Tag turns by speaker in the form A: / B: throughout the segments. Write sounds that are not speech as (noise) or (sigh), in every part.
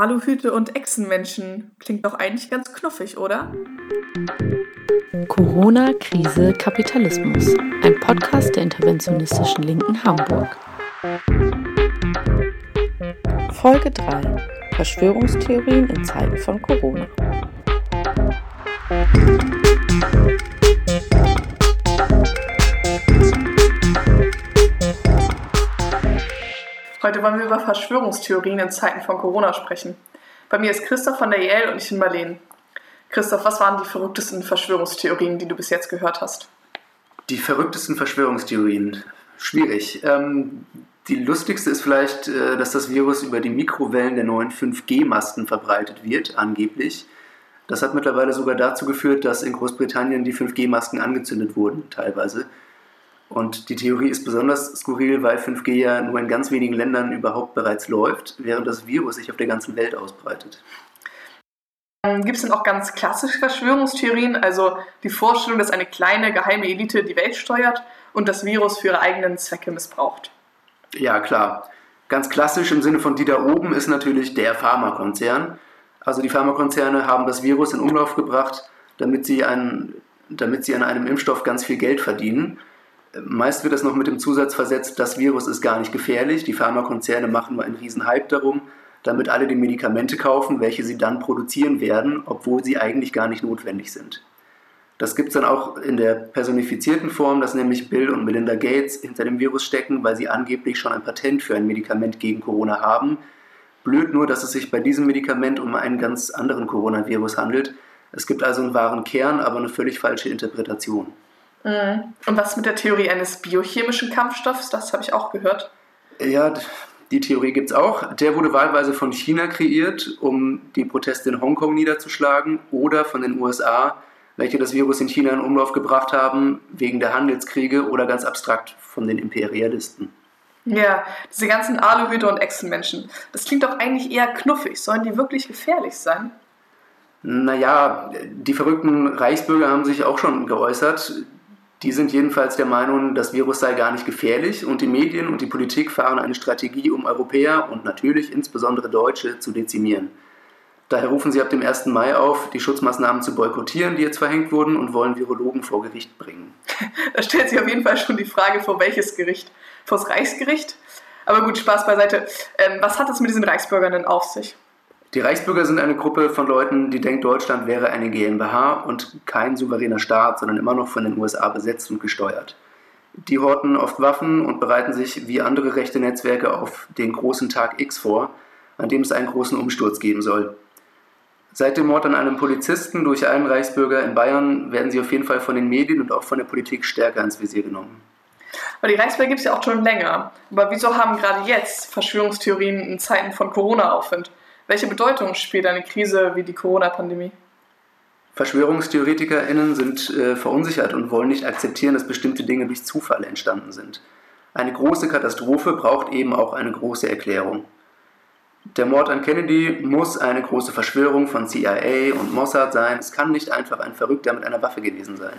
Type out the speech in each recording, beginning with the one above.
A: Aluhüte und Echsenmenschen. Klingt doch eigentlich ganz knuffig, oder?
B: Corona, Krise, Kapitalismus. Ein Podcast der interventionistischen Linken Hamburg. Folge 3. Verschwörungstheorien in Zeiten von Corona.
A: Heute wollen wir über Verschwörungstheorien in Zeiten von Corona sprechen. Bei mir ist Christoph von der EL und ich bin Marlene. Christoph, was waren die verrücktesten Verschwörungstheorien, die du bis jetzt gehört hast?
C: Die verrücktesten Verschwörungstheorien. Schwierig. Ähm, die lustigste ist vielleicht, äh, dass das Virus über die Mikrowellen der neuen 5G-Masten verbreitet wird, angeblich. Das hat mittlerweile sogar dazu geführt, dass in Großbritannien die 5G-Masken angezündet wurden, teilweise. Und die Theorie ist besonders skurril, weil 5G ja nur in ganz wenigen Ländern überhaupt bereits läuft, während das Virus sich auf der ganzen Welt ausbreitet.
A: Ähm, Gibt es denn auch ganz klassische Verschwörungstheorien, also die Vorstellung, dass eine kleine geheime Elite die Welt steuert und das Virus für ihre eigenen Zwecke missbraucht?
C: Ja, klar. Ganz klassisch im Sinne von die da oben ist natürlich der Pharmakonzern. Also die Pharmakonzerne haben das Virus in Umlauf gebracht, damit sie, an, damit sie an einem Impfstoff ganz viel Geld verdienen. Meist wird das noch mit dem Zusatz versetzt, das Virus ist gar nicht gefährlich. Die Pharmakonzerne machen nur einen riesen Hype darum, damit alle die Medikamente kaufen, welche sie dann produzieren werden, obwohl sie eigentlich gar nicht notwendig sind. Das gibt es dann auch in der personifizierten Form, dass nämlich Bill und Melinda Gates hinter dem Virus stecken, weil sie angeblich schon ein Patent für ein Medikament gegen Corona haben. Blöd nur, dass es sich bei diesem Medikament um einen ganz anderen Coronavirus handelt. Es gibt also einen wahren Kern, aber eine völlig falsche Interpretation.
A: Mhm. Und was mit der Theorie eines biochemischen Kampfstoffs? Das habe ich auch gehört.
C: Ja, die Theorie gibt es auch. Der wurde wahlweise von China kreiert, um die Proteste in Hongkong niederzuschlagen, oder von den USA, welche das Virus in China in Umlauf gebracht haben, wegen der Handelskriege oder ganz abstrakt von den Imperialisten.
A: Ja, diese ganzen Aluhüte und Echsenmenschen. Das klingt doch eigentlich eher knuffig. Sollen die wirklich gefährlich sein?
C: Naja, die verrückten Reichsbürger haben sich auch schon geäußert. Die sind jedenfalls der Meinung, das Virus sei gar nicht gefährlich und die Medien und die Politik fahren eine Strategie, um Europäer und natürlich insbesondere Deutsche zu dezimieren. Daher rufen sie ab dem 1. Mai auf, die Schutzmaßnahmen zu boykottieren, die jetzt verhängt wurden, und wollen Virologen vor Gericht bringen. (laughs)
A: Da stellt sich auf jeden Fall schon die Frage, vor welches Gericht? Vor das Reichsgericht? Aber gut, Spaß beiseite. Ähm, was hat es mit diesen Reichsbürgern denn auf sich?
C: Die Reichsbürger sind eine Gruppe von Leuten, die denkt, Deutschland wäre eine GmbH und kein souveräner Staat, sondern immer noch von den USA besetzt und gesteuert. Die horten oft Waffen und bereiten sich wie andere rechte Netzwerke auf den großen Tag X vor, an dem es einen großen Umsturz geben soll. Seit dem Mord an einem Polizisten durch einen Reichsbürger in Bayern werden sie auf jeden Fall von den Medien und auch von der Politik stärker ins Visier genommen.
A: Aber die Reichsbürger gibt es ja auch schon länger. Aber wieso haben gerade jetzt Verschwörungstheorien in Zeiten von Corona Aufwind? Welche Bedeutung spielt eine Krise wie die Corona-Pandemie?
C: VerschwörungstheoretikerInnen sind äh, verunsichert und wollen nicht akzeptieren, dass bestimmte Dinge durch Zufall entstanden sind. Eine große Katastrophe braucht eben auch eine große Erklärung. Der Mord an Kennedy muss eine große Verschwörung von CIA und Mossad sein. Es kann nicht einfach ein Verrückter mit einer Waffe gewesen sein.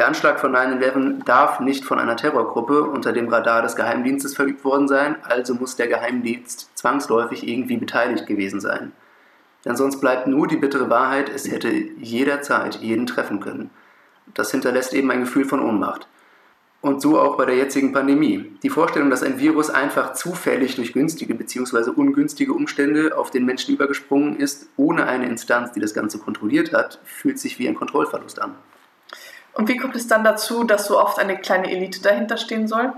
C: Der Anschlag von 9-11 darf nicht von einer Terrorgruppe unter dem Radar des Geheimdienstes verübt worden sein, also muss der Geheimdienst zwangsläufig irgendwie beteiligt gewesen sein. Denn sonst bleibt nur die bittere Wahrheit, es hätte jederzeit jeden treffen können. Das hinterlässt eben ein Gefühl von Ohnmacht. Und so auch bei der jetzigen Pandemie. Die Vorstellung, dass ein Virus einfach zufällig durch günstige bzw. ungünstige Umstände auf den Menschen übergesprungen ist, ohne eine Instanz, die das Ganze kontrolliert hat, fühlt sich wie ein Kontrollverlust an.
A: Und wie kommt es dann dazu, dass so oft eine kleine Elite dahinter stehen soll?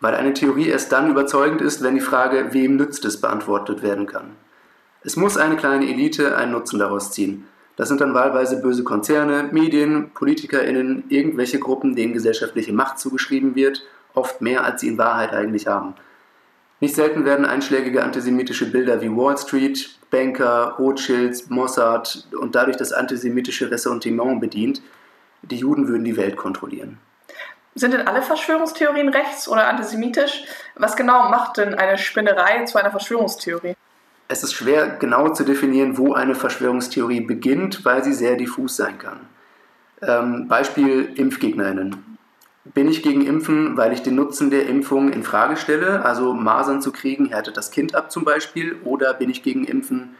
C: Weil eine Theorie erst dann überzeugend ist, wenn die Frage, wem nützt es, beantwortet werden kann. Es muss eine kleine Elite einen Nutzen daraus ziehen. Das sind dann wahlweise böse Konzerne, Medien, PolitikerInnen, irgendwelche Gruppen, denen gesellschaftliche Macht zugeschrieben wird, oft mehr, als sie in Wahrheit eigentlich haben. Nicht selten werden einschlägige antisemitische Bilder wie Wall Street, Banker, Rothschilds, Mossad und dadurch das antisemitische Ressentiment bedient, die Juden würden die Welt kontrollieren.
A: Sind denn alle Verschwörungstheorien rechts oder antisemitisch? Was genau macht denn eine Spinnerei zu einer Verschwörungstheorie?
C: Es ist schwer genau zu definieren, wo eine Verschwörungstheorie beginnt, weil sie sehr diffus sein kann. Ähm, Beispiel ImpfgegnerInnen. Bin ich gegen Impfen, weil ich den Nutzen der Impfung in Frage stelle, also Masern zu kriegen, härtet das Kind ab zum Beispiel, oder bin ich gegen Impfen,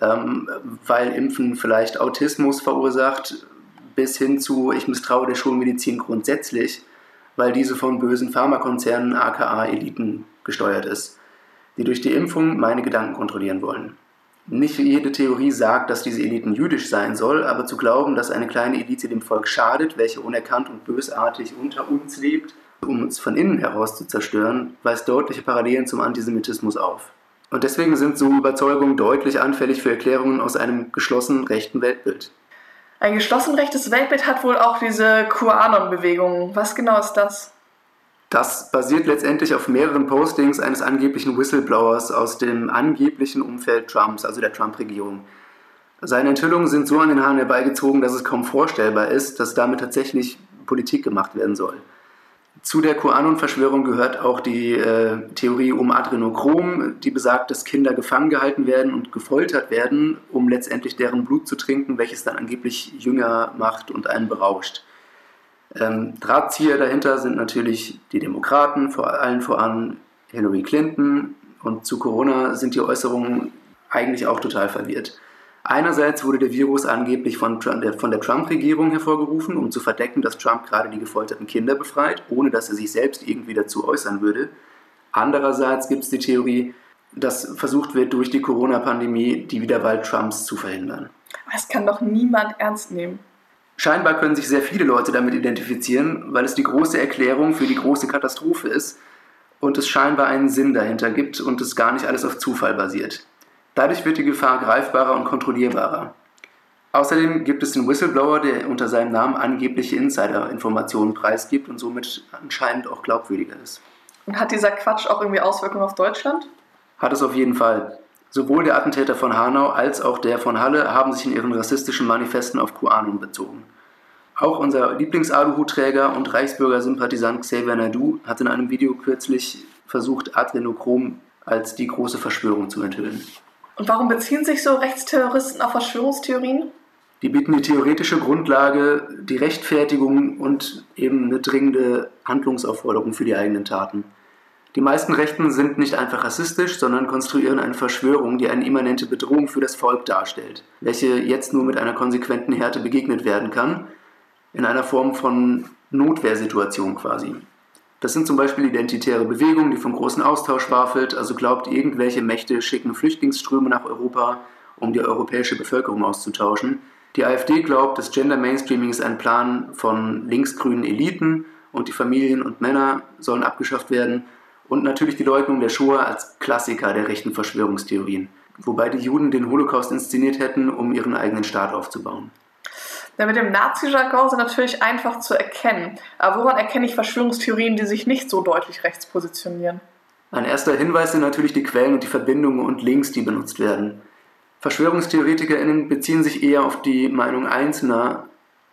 C: ähm, weil Impfen vielleicht Autismus verursacht, bis hin zu, ich misstraue der Schulmedizin grundsätzlich, weil diese von bösen Pharmakonzernen, aka Eliten, gesteuert ist, die durch die Impfung meine Gedanken kontrollieren wollen. Nicht jede Theorie sagt, dass diese Eliten jüdisch sein soll, aber zu glauben, dass eine kleine Elite dem Volk schadet, welche unerkannt und bösartig unter uns lebt, um uns von innen heraus zu zerstören, weist deutliche Parallelen zum Antisemitismus auf. Und deswegen sind so Überzeugungen deutlich anfällig für Erklärungen aus einem geschlossenen rechten Weltbild.
A: Ein geschlossen rechtes Weltbild hat wohl auch diese QAnon-Bewegung. Was genau ist das?
C: Das basiert letztendlich auf mehreren Postings eines angeblichen Whistleblowers aus dem angeblichen Umfeld Trumps, also der Trump-Regierung. Seine Enthüllungen sind so an den Haaren herbeigezogen, dass es kaum vorstellbar ist, dass damit tatsächlich Politik gemacht werden soll. Zu der QAnon-Verschwörung gehört auch die äh, Theorie um Adrenochrom, die besagt, dass Kinder gefangen gehalten werden und gefoltert werden, um letztendlich deren Blut zu trinken, welches dann angeblich jünger macht und einen berauscht. Ähm, Drahtzieher dahinter sind natürlich die Demokraten, vor allen voran Hillary Clinton. Und zu Corona sind die Äußerungen eigentlich auch total verwirrt. Einerseits wurde der Virus angeblich von, von der Trump-Regierung hervorgerufen, um zu verdecken, dass Trump gerade die gefolterten Kinder befreit, ohne dass er sich selbst irgendwie dazu äußern würde. Andererseits gibt es die Theorie, dass versucht wird, durch die Corona-Pandemie die Wiederwahl Trumps zu verhindern.
A: Das kann doch niemand ernst nehmen.
C: Scheinbar können sich sehr viele Leute damit identifizieren, weil es die große Erklärung für die große Katastrophe ist und es scheinbar einen Sinn dahinter gibt und es gar nicht alles auf Zufall basiert. Dadurch wird die Gefahr greifbarer und kontrollierbarer. Außerdem gibt es den Whistleblower, der unter seinem Namen angebliche Insider-Informationen preisgibt und somit anscheinend auch glaubwürdiger ist.
A: Und hat dieser Quatsch auch irgendwie Auswirkungen auf Deutschland?
C: Hat es auf jeden Fall. Sowohl der Attentäter von Hanau als auch der von Halle haben sich in ihren rassistischen Manifesten auf QAnon bezogen. Auch unser Lieblings-Aluhutträger und Reichsbürgersympathisant Xavier Naidu hat in einem Video kürzlich versucht, Adrenochrom als die große Verschwörung zu enthüllen.
A: Und warum beziehen sich so Rechtsterroristen auf Verschwörungstheorien?
C: Die bieten die theoretische Grundlage, die Rechtfertigung und eben eine dringende Handlungsaufforderung für die eigenen Taten. Die meisten Rechten sind nicht einfach rassistisch, sondern konstruieren eine Verschwörung, die eine immanente Bedrohung für das Volk darstellt, welche jetzt nur mit einer konsequenten Härte begegnet werden kann, in einer Form von Notwehrsituation quasi. Das sind zum Beispiel identitäre Bewegungen, die vom großen Austausch wafelt, also glaubt, irgendwelche Mächte schicken Flüchtlingsströme nach Europa, um die europäische Bevölkerung auszutauschen. Die AfD glaubt, das Gender Mainstreaming ist ein Plan von linksgrünen Eliten und die Familien und Männer sollen abgeschafft werden und natürlich die Leugnung der Shoah als Klassiker der rechten Verschwörungstheorien, wobei die Juden den Holocaust inszeniert hätten, um ihren eigenen Staat aufzubauen.
A: Ja, mit dem Nazi-Jargon sind natürlich einfach zu erkennen. Aber woran erkenne ich Verschwörungstheorien, die sich nicht so deutlich rechts positionieren?
C: Ein erster Hinweis sind natürlich die Quellen und die Verbindungen und Links, die benutzt werden. VerschwörungstheoretikerInnen beziehen sich eher auf die Meinung Einzelner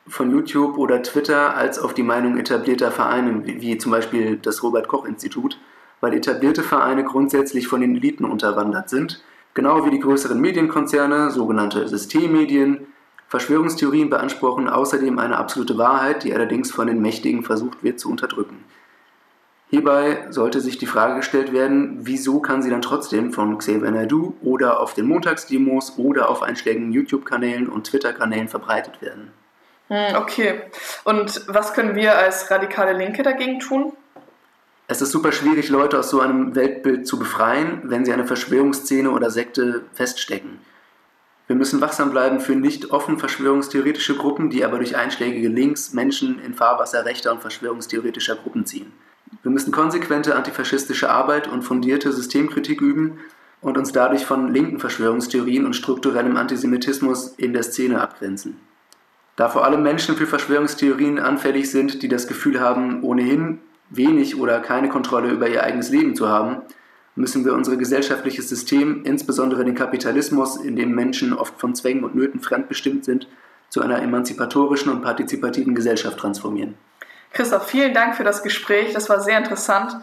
C: von YouTube oder Twitter als auf die Meinung etablierter Vereine, wie zum Beispiel das Robert-Koch-Institut weil etablierte Vereine grundsätzlich von den Eliten unterwandert sind, genau wie die größeren Medienkonzerne, sogenannte Systemmedien. Verschwörungstheorien beanspruchen außerdem eine absolute Wahrheit, die allerdings von den Mächtigen versucht wird zu unterdrücken. Hierbei sollte sich die Frage gestellt werden, wieso kann sie dann trotzdem von Xavier Naidu oder auf den Montagsdemos oder auf einschlägigen YouTube-Kanälen und Twitter-Kanälen verbreitet werden.
A: Hm, okay. Und was können wir als radikale Linke dagegen tun?
C: Es ist super schwierig, Leute aus so einem Weltbild zu befreien, wenn sie eine Verschwörungsszene oder Sekte feststecken. Wir müssen wachsam bleiben für nicht offen verschwörungstheoretische Gruppen, die aber durch einschlägige Links Menschen in Fahrwasser rechter und verschwörungstheoretischer Gruppen ziehen. Wir müssen konsequente antifaschistische Arbeit und fundierte Systemkritik üben und uns dadurch von linken Verschwörungstheorien und strukturellem Antisemitismus in der Szene abgrenzen. Da vor allem Menschen für Verschwörungstheorien anfällig sind, die das Gefühl haben, ohnehin wenig oder keine Kontrolle über ihr eigenes Leben zu haben, müssen wir unser gesellschaftliches System, insbesondere den Kapitalismus, in dem Menschen oft von Zwängen und Nöten fremdbestimmt sind, zu einer emanzipatorischen und partizipativen Gesellschaft transformieren.
A: Christoph, vielen Dank für das Gespräch. Das war sehr interessant.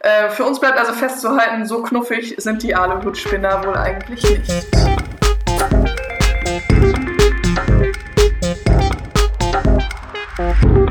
A: Äh, für uns bleibt also festzuhalten, so knuffig sind die Aluhutspinner wohl eigentlich nicht. Musik